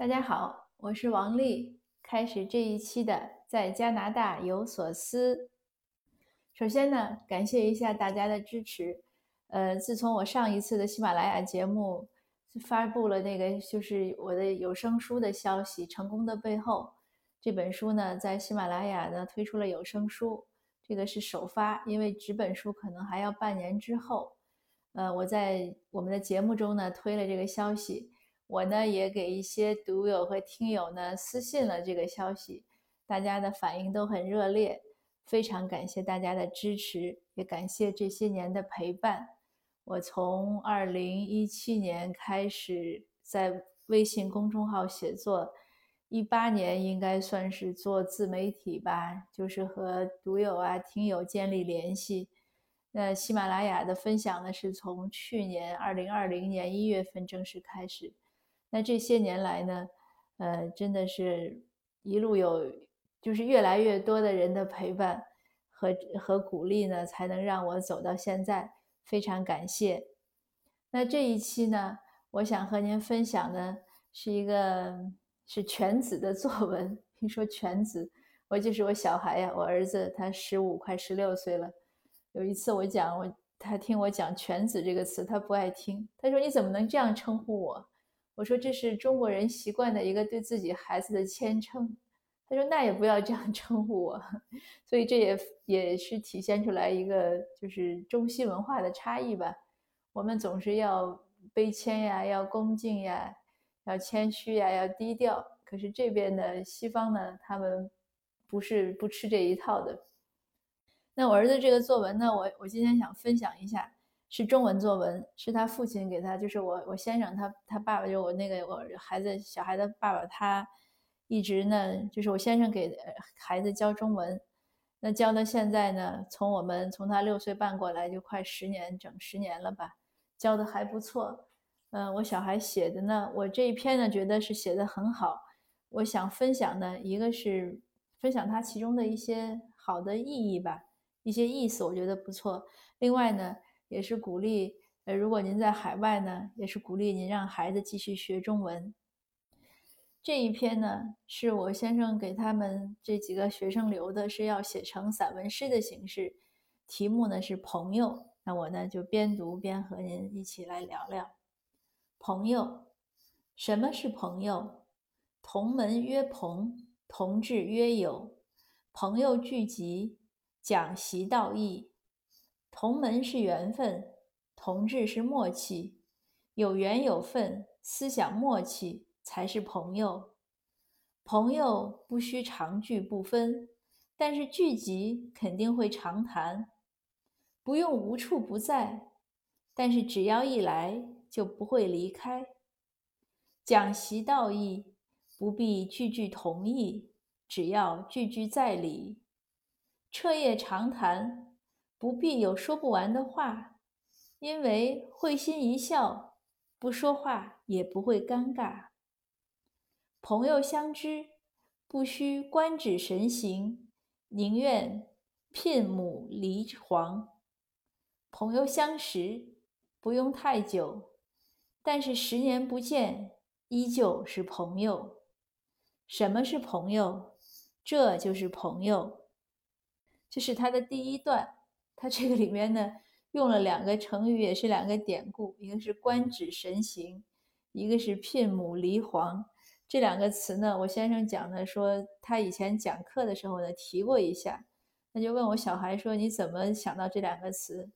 大家好，我是王丽。开始这一期的在加拿大有所思。首先呢，感谢一下大家的支持。呃，自从我上一次的喜马拉雅节目发布了那个就是我的有声书的消息，《成功的背后》这本书呢，在喜马拉雅呢推出了有声书，这个是首发，因为纸本书可能还要半年之后。呃，我在我们的节目中呢推了这个消息。我呢也给一些读友和听友呢私信了这个消息，大家的反应都很热烈，非常感谢大家的支持，也感谢这些年的陪伴。我从二零一七年开始在微信公众号写作，一八年应该算是做自媒体吧，就是和读友啊、听友建立联系。那喜马拉雅的分享呢，是从去年二零二零年一月份正式开始。那这些年来呢，呃，真的是一路有，就是越来越多的人的陪伴和和鼓励呢，才能让我走到现在，非常感谢。那这一期呢，我想和您分享的是一个是全子的作文。听说全子，我就是我小孩呀，我儿子他十五快十六岁了。有一次我讲我，他听我讲全子这个词，他不爱听，他说你怎么能这样称呼我？我说这是中国人习惯的一个对自己孩子的谦称，他说那也不要这样称呼我，所以这也也是体现出来一个就是中西文化的差异吧。我们总是要卑谦呀，要恭敬呀，要谦虚呀，要低调。可是这边的西方呢，他们不是不吃这一套的。那我儿子这个作文呢，我我今天想分享一下。是中文作文，是他父亲给他，就是我我先生他他爸爸，就我那个我孩子小孩的爸爸，他一直呢，就是我先生给孩子教中文，那教到现在呢，从我们从他六岁半过来就快十年整十年了吧，教的还不错。嗯，我小孩写的呢，我这一篇呢觉得是写的很好，我想分享呢，一个是分享他其中的一些好的意义吧，一些意思我觉得不错。另外呢。也是鼓励，呃，如果您在海外呢，也是鼓励您让孩子继续学中文。这一篇呢，是我先生给他们这几个学生留的，是要写成散文诗的形式，题目呢是朋友。那我呢就边读边和您一起来聊聊朋友。什么是朋友？同门曰朋，同志曰友，朋友聚集，讲习道义。同门是缘分，同志是默契，有缘有份，思想默契才是朋友。朋友不需常聚不分，但是聚集肯定会常谈。不用无处不在，但是只要一来就不会离开。讲习道义，不必句句同意，只要句句在理。彻夜长谈。不必有说不完的话，因为会心一笑，不说话也不会尴尬。朋友相知，不需官职神行，宁愿聘母离皇。朋友相识，不用太久，但是十年不见，依旧是朋友。什么是朋友？这就是朋友。这是他的第一段。他这个里面呢，用了两个成语，也是两个典故，一个是官职神行，一个是聘母离皇。这两个词呢，我先生讲的说，他以前讲课的时候呢提过一下，那就问我小孩说你怎么想到这两个词？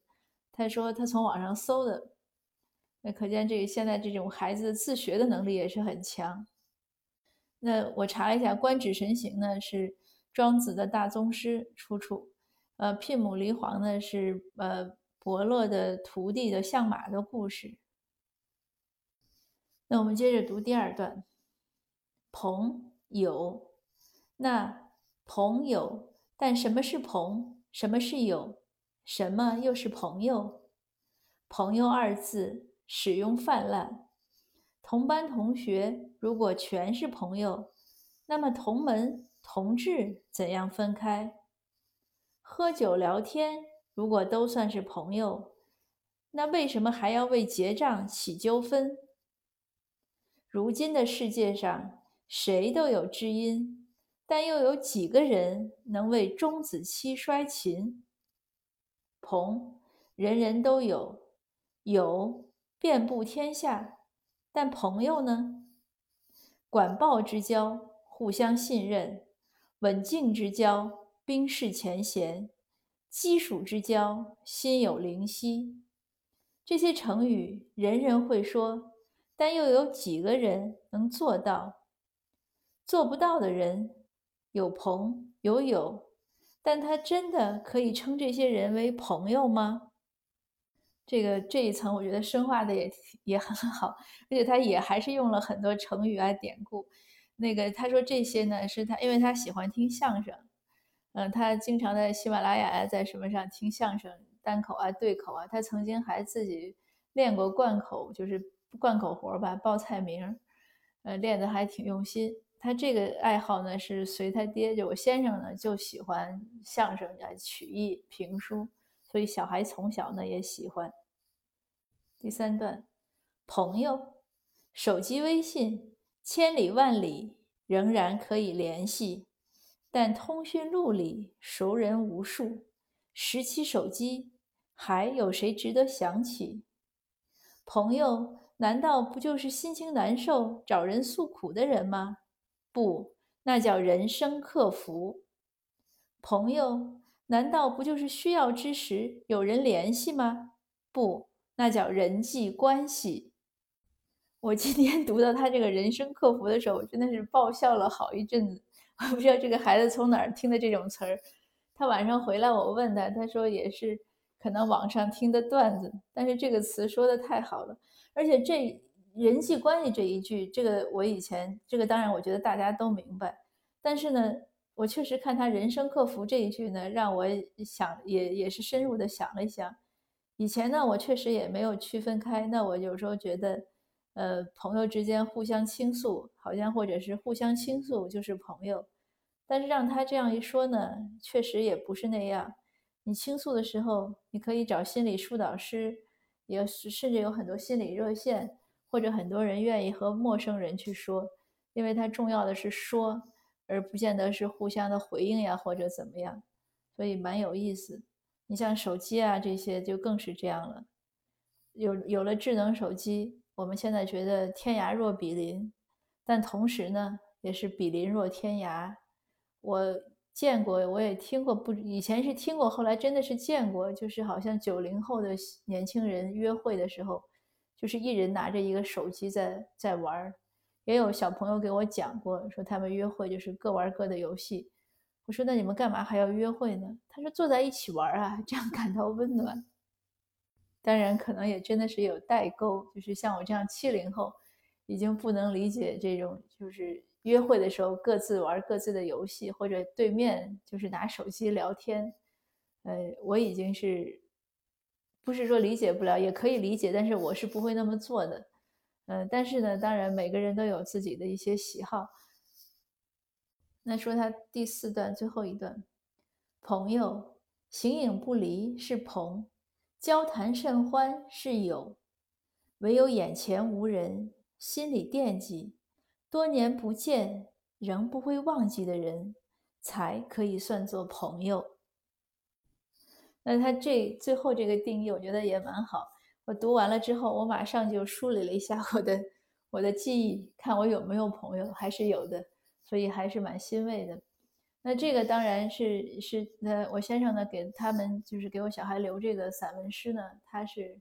他说他从网上搜的。那可见这个现在这种孩子自学的能力也是很强。那我查了一下，官职神行呢是庄子的大宗师出处。呃，聘母离皇呢是呃伯乐的徒弟的相马的故事。那我们接着读第二段，朋友，那朋友，但什么是朋？什么是友？什么又是朋友？朋友二字使用泛滥，同班同学如果全是朋友，那么同门同志怎样分开？喝酒聊天，如果都算是朋友，那为什么还要为结账起纠纷？如今的世界上，谁都有知音，但又有几个人能为钟子期摔琴？朋，人人都有，有遍布天下，但朋友呢？管鲍之交，互相信任；稳静之交，冰释前嫌；基属之交，心有灵犀。这些成语人人会说，但又有几个人能做到？做不到的人，有朋有友，但他真的可以称这些人为朋友吗？这个这一层，我觉得深化的也也很好，而且他也还是用了很多成语啊典故。那个他说这些呢，是他因为他喜欢听相声，嗯，他经常在喜马拉雅呀，在什么上听相声。单口啊，对口啊，他曾经还自己练过贯口，就是贯口活吧，报菜名，呃，练得还挺用心。他这个爱好呢，是随他爹，就我先生呢，就喜欢相声啊、曲艺、评书，所以小孩从小呢也喜欢。第三段，朋友，手机微信千里万里仍然可以联系，但通讯录里熟人无数，拾起手机。还有谁值得想起？朋友难道不就是心情难受找人诉苦的人吗？不，那叫人生客服。朋友难道不就是需要之时有人联系吗？不，那叫人际关系。我今天 读到他这个人生客服的时候，我真的是爆笑了好一阵子。我 不知道这个孩子从哪儿听的这种词儿。他晚上回来，我问他，他说也是。可能网上听的段子，但是这个词说的太好了，而且这人际关系这一句，这个我以前这个当然我觉得大家都明白，但是呢，我确实看他人生客服这一句呢，让我想也也是深入的想了一想。以前呢，我确实也没有区分开，那我有时候觉得，呃，朋友之间互相倾诉，好像或者是互相倾诉就是朋友，但是让他这样一说呢，确实也不是那样。你倾诉的时候，你可以找心理疏导师，也甚至有很多心理热线，或者很多人愿意和陌生人去说，因为他重要的是说，而不见得是互相的回应呀，或者怎么样，所以蛮有意思。你像手机啊这些，就更是这样了。有有了智能手机，我们现在觉得天涯若比邻，但同时呢，也是比邻若天涯。我。见过，我也听过，不以前是听过，后来真的是见过，就是好像九零后的年轻人约会的时候，就是一人拿着一个手机在在玩儿，也有小朋友给我讲过，说他们约会就是各玩各的游戏。我说那你们干嘛还要约会呢？他说坐在一起玩啊，这样感到温暖。当然，可能也真的是有代沟，就是像我这样七零后，已经不能理解这种就是。约会的时候各自玩各自的游戏，或者对面就是拿手机聊天，呃，我已经是不是说理解不了，也可以理解，但是我是不会那么做的，嗯，但是呢，当然每个人都有自己的一些喜好。那说他第四段最后一段，朋友形影不离是朋，交谈甚欢是友，唯有眼前无人，心里惦记。多年不见仍不会忘记的人，才可以算作朋友。那他这最后这个定义，我觉得也蛮好。我读完了之后，我马上就梳理了一下我的我的记忆，看我有没有朋友，还是有的，所以还是蛮欣慰的。那这个当然是是呃，我先生呢给他们就是给我小孩留这个散文诗呢，他是。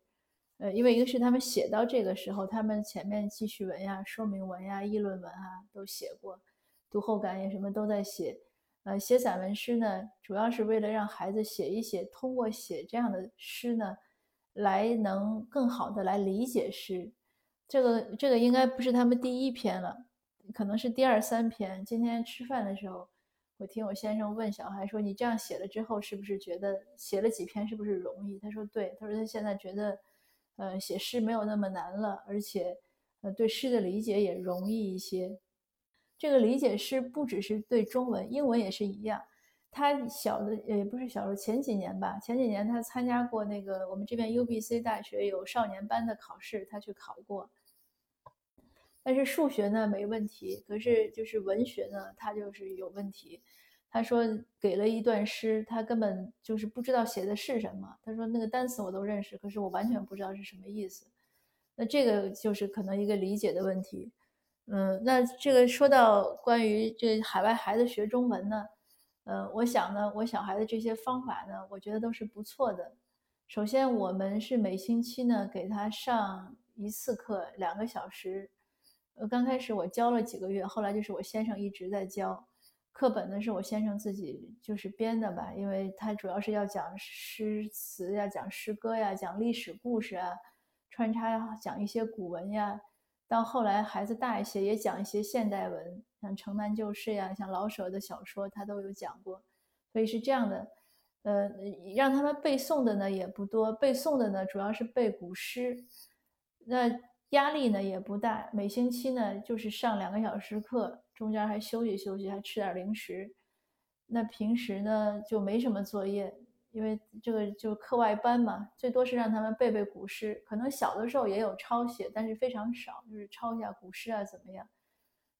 呃，因为一个是他们写到这个时候，他们前面记叙文呀、说明文呀、议论文啊都写过，读后感也什么都在写。呃，写散文诗呢，主要是为了让孩子写一写，通过写这样的诗呢，来能更好的来理解诗。这个这个应该不是他们第一篇了，可能是第二三篇。今天吃饭的时候，我听我先生问小孩说：“你这样写了之后，是不是觉得写了几篇是不是容易？”他说：“对。”他说他现在觉得。呃，写诗没有那么难了，而且，呃，对诗的理解也容易一些。这个理解诗不只是对中文，英文也是一样。他小的也不是小时候，前几年吧，前几年他参加过那个我们这边 UBC 大学有少年班的考试，他去考过。但是数学呢没问题，可是就是文学呢，他就是有问题。他说给了一段诗，他根本就是不知道写的是什么。他说那个单词我都认识，可是我完全不知道是什么意思。那这个就是可能一个理解的问题。嗯，那这个说到关于这海外孩子学中文呢，呃，我想呢，我小孩的这些方法呢，我觉得都是不错的。首先，我们是每星期呢给他上一次课，两个小时。呃，刚开始我教了几个月，后来就是我先生一直在教，课本呢是我先生自己就是编的吧，因为他主要是要讲诗词呀，讲诗歌呀，讲历史故事啊，穿插讲一些古文呀。到后来孩子大一些，也讲一些现代文，像《城南旧事》呀，像老舍的小说，他都有讲过。所以是这样的，呃，让他们背诵的呢也不多，背诵的呢主要是背古诗。那。压力呢也不大，每星期呢就是上两个小时课，中间还休息休息，还吃点零食。那平时呢就没什么作业，因为这个就课外班嘛，最多是让他们背背古诗。可能小的时候也有抄写，但是非常少，就是抄一下古诗啊怎么样？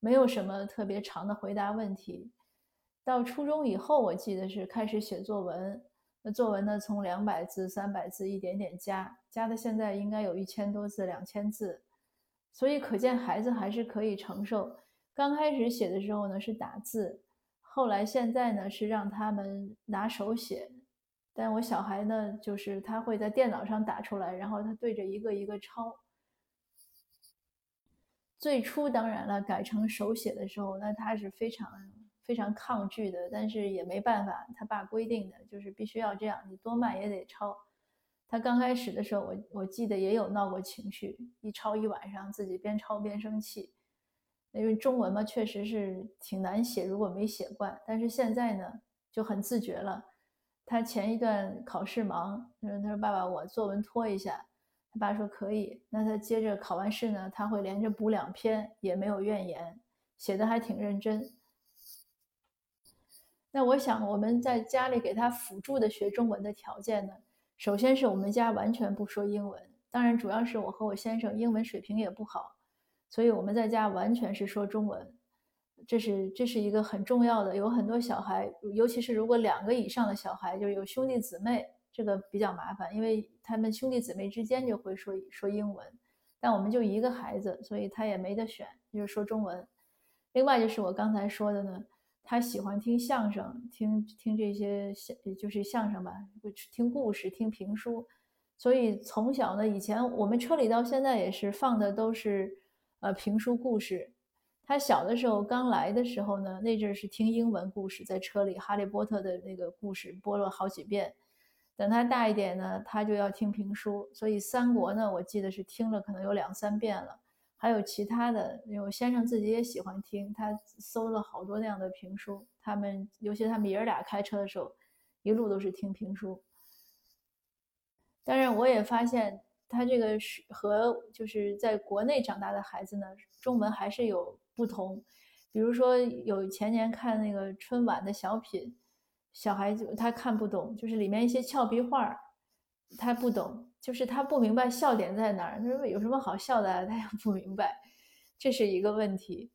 没有什么特别长的回答问题。到初中以后，我记得是开始写作文。那作文呢，从两百字、三百字一点点加，加的现在应该有一千多字、两千字，所以可见孩子还是可以承受。刚开始写的时候呢是打字，后来现在呢是让他们拿手写。但我小孩呢，就是他会在电脑上打出来，然后他对着一个一个抄。最初当然了，改成手写的时候，那他是非常。非常抗拒的，但是也没办法，他爸规定的就是必须要这样，你多慢也得抄。他刚开始的时候，我我记得也有闹过情绪，一抄一晚上，自己边抄边生气。因为中文嘛，确实是挺难写，如果没写惯。但是现在呢，就很自觉了。他前一段考试忙，他说：“他说爸爸，我作文拖一下。”他爸说：“可以。”那他接着考完试呢，他会连着补两篇，也没有怨言，写的还挺认真。那我想，我们在家里给他辅助的学中文的条件呢，首先是我们家完全不说英文，当然主要是我和我先生英文水平也不好，所以我们在家完全是说中文，这是这是一个很重要的。有很多小孩，尤其是如果两个以上的小孩，就是有兄弟姊妹，这个比较麻烦，因为他们兄弟姊妹之间就会说说英文，但我们就一个孩子，所以他也没得选，就是说中文。另外就是我刚才说的呢。他喜欢听相声，听听这些相就是相声吧，听故事，听评书。所以从小呢，以前我们车里到现在也是放的都是呃评书故事。他小的时候刚来的时候呢，那阵是听英文故事，在车里《哈利波特》的那个故事播了好几遍。等他大一点呢，他就要听评书，所以《三国》呢，我记得是听了可能有两三遍了。还有其他的，因为我先生自己也喜欢听，他搜了好多那样的评书。他们尤其他们爷儿俩开车的时候，一路都是听评书。但是，我也发现他这个是和就是在国内长大的孩子呢，中文还是有不同。比如说，有前年看那个春晚的小品，小孩子他看不懂，就是里面一些俏皮话他不懂。就是他不明白笑点在哪儿，他说有什么好笑的，他也不明白，这是一个问题。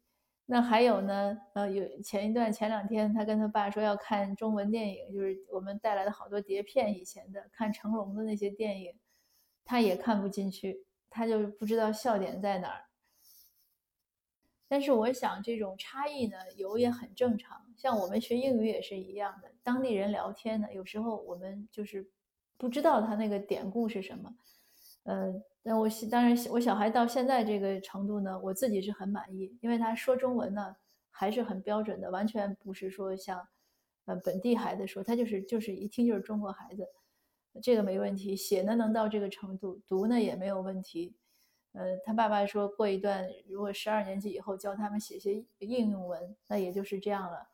那还有呢，呃，有前一段前两天，他跟他爸说要看中文电影，就是我们带来的好多碟片以前的，看成龙的那些电影，他也看不进去，他就不知道笑点在哪儿。但是我想这种差异呢，有也很正常，像我们学英语也是一样的，当地人聊天呢，有时候我们就是。不知道他那个典故是什么，呃，那我当然我小孩到现在这个程度呢，我自己是很满意，因为他说中文呢还是很标准的，完全不是说像呃本地孩子说，他就是就是一听就是中国孩子，这个没问题。写呢能到这个程度，读呢也没有问题。呃，他爸爸说过一段，如果十二年级以后教他们写些应用文，那也就是这样了。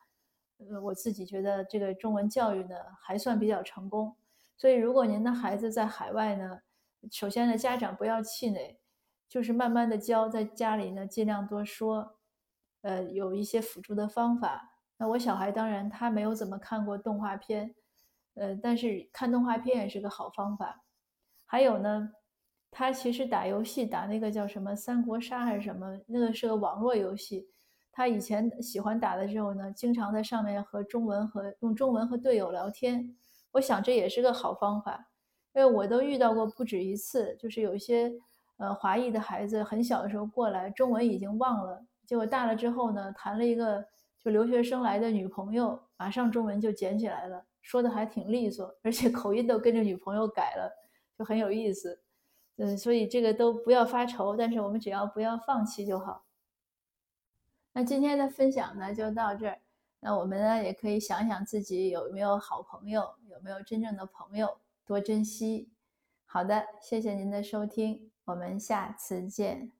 呃，我自己觉得这个中文教育呢还算比较成功。所以，如果您的孩子在海外呢，首先呢，家长不要气馁，就是慢慢的教，在家里呢尽量多说，呃，有一些辅助的方法。那我小孩当然他没有怎么看过动画片，呃，但是看动画片也是个好方法。还有呢，他其实打游戏打那个叫什么三国杀还是什么，那个是个网络游戏。他以前喜欢打的时候呢，经常在上面和中文和用中文和队友聊天。我想这也是个好方法，因为我都遇到过不止一次，就是有一些呃华裔的孩子很小的时候过来，中文已经忘了，结果大了之后呢，谈了一个就留学生来的女朋友，马上中文就捡起来了，说的还挺利索，而且口音都跟着女朋友改了，就很有意思。嗯，所以这个都不要发愁，但是我们只要不要放弃就好。那今天的分享呢就到这儿。那我们呢也可以想想自己有没有好朋友，有没有真正的朋友，多珍惜。好的，谢谢您的收听，我们下次见。